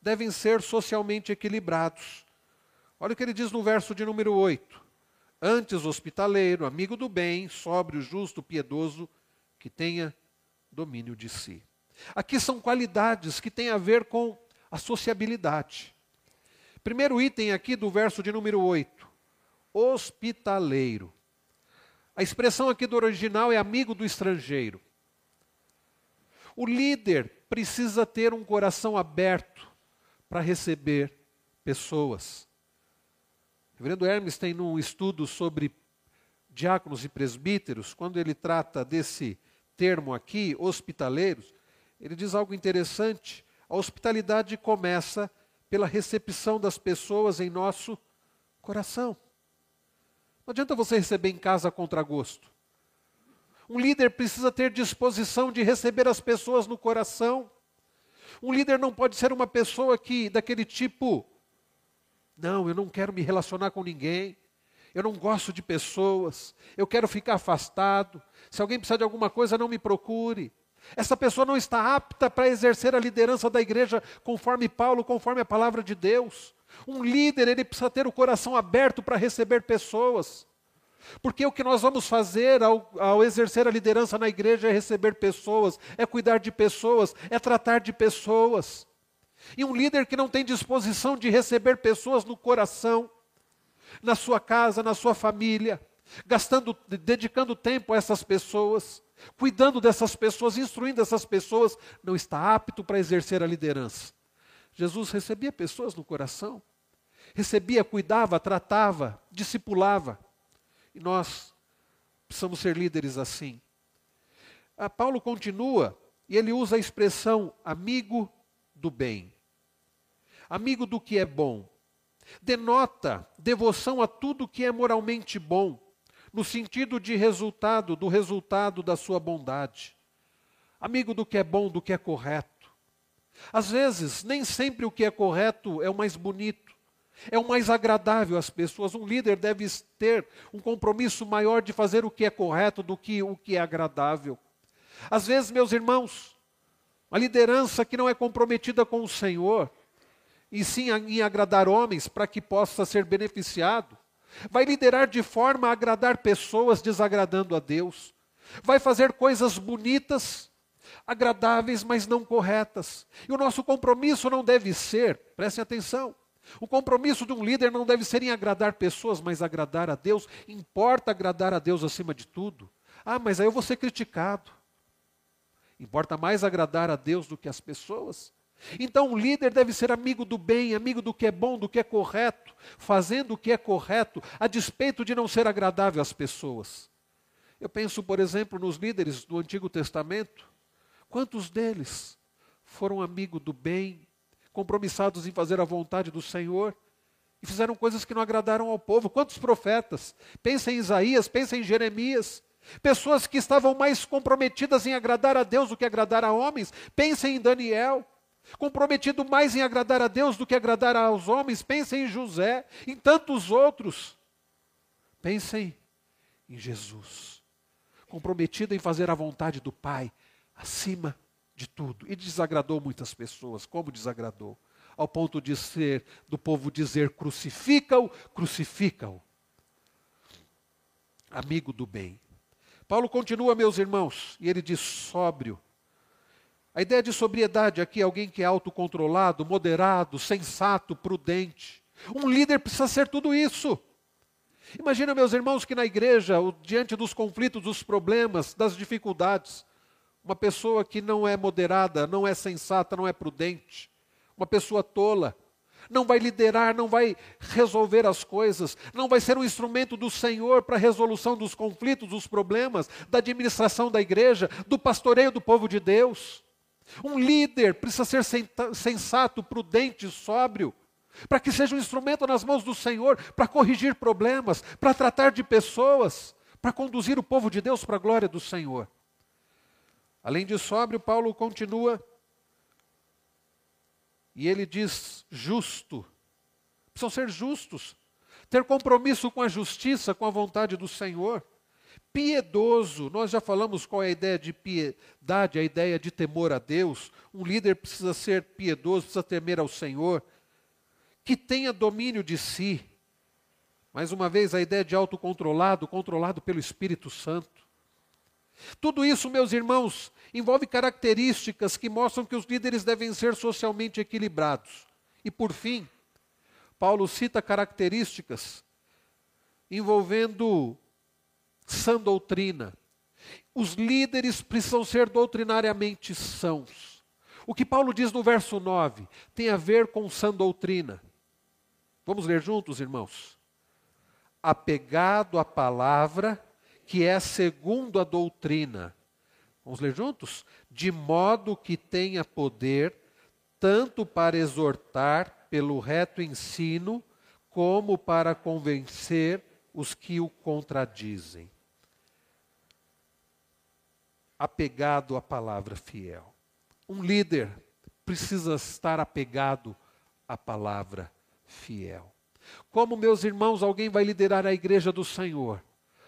A: devem ser socialmente equilibrados. Olha o que ele diz no verso de número 8. Antes hospitaleiro, amigo do bem, sóbrio, justo, piedoso, que tenha domínio de si. Aqui são qualidades que têm a ver com a sociabilidade. Primeiro item aqui do verso de número 8: hospitaleiro. A expressão aqui do original é amigo do estrangeiro. O líder precisa ter um coração aberto para receber pessoas. O reverendo Hermes tem num estudo sobre diáconos e presbíteros, quando ele trata desse termo aqui, hospitaleiros, ele diz algo interessante. A hospitalidade começa pela recepção das pessoas em nosso coração. Não adianta você receber em casa contra gosto. Um líder precisa ter disposição de receber as pessoas no coração. Um líder não pode ser uma pessoa que daquele tipo, não, eu não quero me relacionar com ninguém. Eu não gosto de pessoas. Eu quero ficar afastado. Se alguém precisar de alguma coisa, não me procure. Essa pessoa não está apta para exercer a liderança da igreja conforme Paulo, conforme a palavra de Deus. Um líder, ele precisa ter o coração aberto para receber pessoas. Porque o que nós vamos fazer ao, ao, exercer a liderança na igreja é receber pessoas, é cuidar de pessoas, é tratar de pessoas. E um líder que não tem disposição de receber pessoas no coração, na sua casa, na sua família, gastando, dedicando tempo a essas pessoas, cuidando dessas pessoas, instruindo essas pessoas, não está apto para exercer a liderança. Jesus recebia pessoas no coração, recebia, cuidava, tratava, discipulava. E nós precisamos ser líderes assim. A Paulo continua e ele usa a expressão amigo do bem. Amigo do que é bom. Denota devoção a tudo que é moralmente bom no sentido de resultado, do resultado da sua bondade. Amigo do que é bom, do que é correto. Às vezes, nem sempre o que é correto é o mais bonito, é o mais agradável às pessoas. Um líder deve ter um compromisso maior de fazer o que é correto do que o que é agradável. Às vezes, meus irmãos, a liderança que não é comprometida com o Senhor, e sim em agradar homens para que possa ser beneficiado, vai liderar de forma a agradar pessoas desagradando a Deus, vai fazer coisas bonitas, agradáveis, mas não corretas. E o nosso compromisso não deve ser, prestem atenção, o compromisso de um líder não deve ser em agradar pessoas, mas agradar a Deus. Importa agradar a Deus acima de tudo. Ah, mas aí eu vou ser criticado. Importa mais agradar a Deus do que as pessoas. Então, o líder deve ser amigo do bem, amigo do que é bom, do que é correto, fazendo o que é correto, a despeito de não ser agradável às pessoas. Eu penso, por exemplo, nos líderes do Antigo Testamento. Quantos deles foram amigos do bem, compromissados em fazer a vontade do Senhor e fizeram coisas que não agradaram ao povo? Quantos profetas? Pensa em Isaías, pensa em Jeremias. Pessoas que estavam mais comprometidas em agradar a Deus do que agradar a homens. Pensem em Daniel. Comprometido mais em agradar a Deus do que agradar aos homens. Pensem em José, em tantos outros. Pensem em Jesus. Comprometido em fazer a vontade do Pai acima de tudo. E desagradou muitas pessoas. Como desagradou? Ao ponto de ser, do povo dizer: crucifica-o, crucifica-o. Amigo do bem. Paulo continua, meus irmãos, e ele diz sóbrio. A ideia de sobriedade aqui é alguém que é autocontrolado, moderado, sensato, prudente. Um líder precisa ser tudo isso. Imagina, meus irmãos, que na igreja, diante dos conflitos, dos problemas, das dificuldades, uma pessoa que não é moderada, não é sensata, não é prudente, uma pessoa tola, não vai liderar, não vai resolver as coisas, não vai ser um instrumento do Senhor para a resolução dos conflitos, dos problemas, da administração da igreja, do pastoreio do povo de Deus. Um líder precisa ser sensato, prudente, sóbrio, para que seja um instrumento nas mãos do Senhor para corrigir problemas, para tratar de pessoas, para conduzir o povo de Deus para a glória do Senhor. Além de sóbrio, Paulo continua e ele diz justo. Precisam ser justos. Ter compromisso com a justiça, com a vontade do Senhor. Piedoso. Nós já falamos qual é a ideia de piedade, a ideia de temor a Deus. Um líder precisa ser piedoso, precisa temer ao Senhor. Que tenha domínio de si. Mais uma vez, a ideia de autocontrolado, controlado pelo Espírito Santo. Tudo isso, meus irmãos, envolve características que mostram que os líderes devem ser socialmente equilibrados. E por fim, Paulo cita características envolvendo sã doutrina. Os líderes precisam ser doutrinariamente sãos. O que Paulo diz no verso 9 tem a ver com sã doutrina. Vamos ler juntos, irmãos? Apegado à palavra que é segundo a doutrina. Vamos ler juntos? De modo que tenha poder tanto para exortar pelo reto ensino, como para convencer os que o contradizem. Apegado à palavra fiel. Um líder precisa estar apegado à palavra fiel. Como, meus irmãos, alguém vai liderar a igreja do Senhor?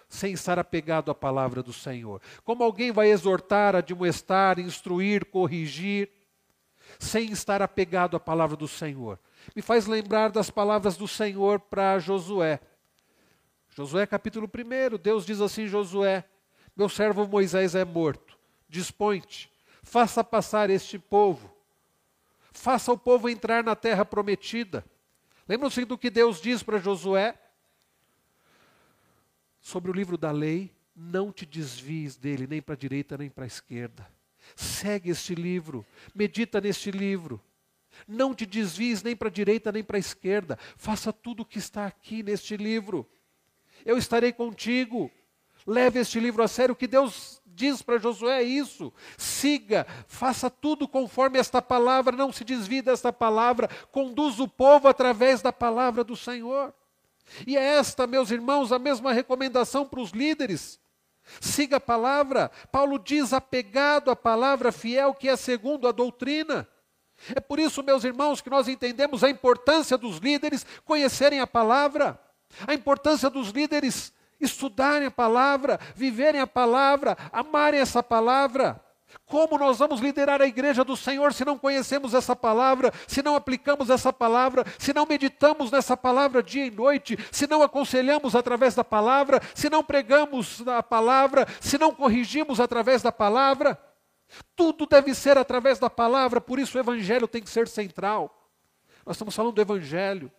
A: sem estar apegado à palavra do Senhor? Como alguém vai exortar, admoestar, instruir, corrigir, sem estar apegado à palavra do Senhor? Me faz lembrar das palavras do Senhor para Josué. Josué capítulo 1, Deus diz assim: Josué, meu servo Moisés é morto, dispõe-te, faça passar este povo, faça o povo entrar na terra prometida. Lembram-se do que Deus diz para Josué? sobre o livro da lei, não te desvies dele, nem para a direita nem para a esquerda. Segue este livro, medita neste livro. Não te desvies nem para a direita nem para a esquerda. Faça tudo o que está aqui neste livro. Eu estarei contigo. Leve este livro a sério. O que Deus diz para Josué é isso. Siga, faça tudo conforme esta palavra. Não se desvie desta palavra. Conduz o povo através da palavra do Senhor. E é esta, meus irmãos, a mesma recomendação para os líderes. Siga a palavra. Paulo diz apegado à palavra fiel que é segundo a doutrina. É por isso, meus irmãos, que nós entendemos a importância dos líderes conhecerem a palavra, a importância dos líderes estudarem a palavra, viverem a palavra, amarem essa palavra. Como nós vamos liderar a igreja do Senhor se não conhecemos essa palavra, se não aplicamos essa palavra, se não meditamos nessa palavra dia e noite, se não aconselhamos através da palavra, se não pregamos a palavra, se não corrigimos através da palavra? Tudo deve ser através da palavra, por isso o evangelho tem que ser central. Nós estamos falando do evangelho.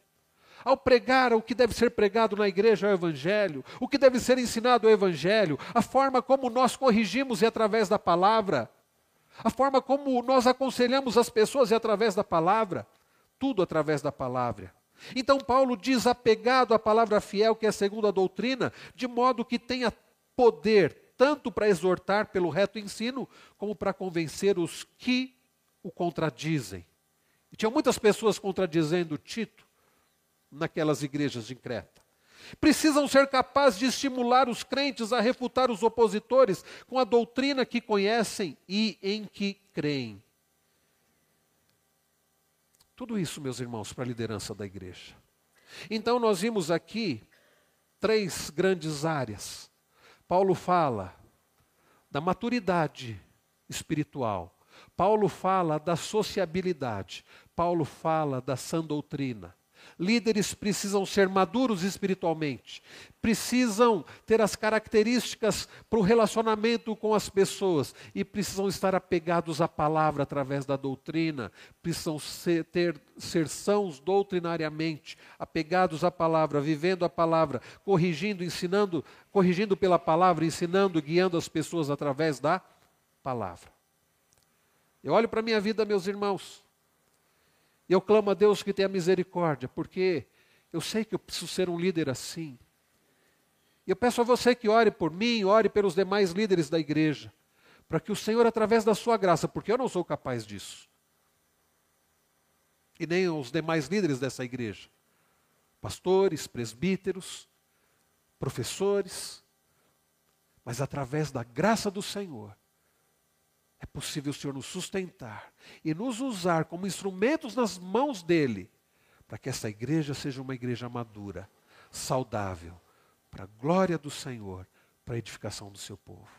A: Ao pregar o que deve ser pregado na igreja é o Evangelho, o que deve ser ensinado é o Evangelho, a forma como nós corrigimos é através da palavra, a forma como nós aconselhamos as pessoas é através da palavra, tudo através da palavra. Então Paulo diz apegado à palavra fiel, que é segundo a doutrina, de modo que tenha poder tanto para exortar pelo reto ensino, como para convencer os que o contradizem. E tinha muitas pessoas contradizendo Tito naquelas igrejas de Creta. Precisam ser capazes de estimular os crentes a refutar os opositores com a doutrina que conhecem e em que creem. Tudo isso, meus irmãos, para a liderança da igreja. Então, nós vimos aqui três grandes áreas. Paulo fala da maturidade espiritual. Paulo fala da sociabilidade. Paulo fala da sã doutrina. Líderes precisam ser maduros espiritualmente, precisam ter as características para o relacionamento com as pessoas e precisam estar apegados à palavra através da doutrina, precisam ser, ter, ser sãos doutrinariamente, apegados à palavra, vivendo a palavra, corrigindo, ensinando, corrigindo pela palavra, ensinando, guiando as pessoas através da palavra. Eu olho para a minha vida, meus irmãos, e eu clamo a Deus que tenha misericórdia, porque eu sei que eu preciso ser um líder assim. E eu peço a você que ore por mim, ore pelos demais líderes da igreja, para que o Senhor, através da sua graça, porque eu não sou capaz disso, e nem os demais líderes dessa igreja, pastores, presbíteros, professores, mas através da graça do Senhor, é possível o Senhor nos sustentar e nos usar como instrumentos nas mãos dEle, para que essa igreja seja uma igreja madura, saudável, para a glória do Senhor, para a edificação do seu povo.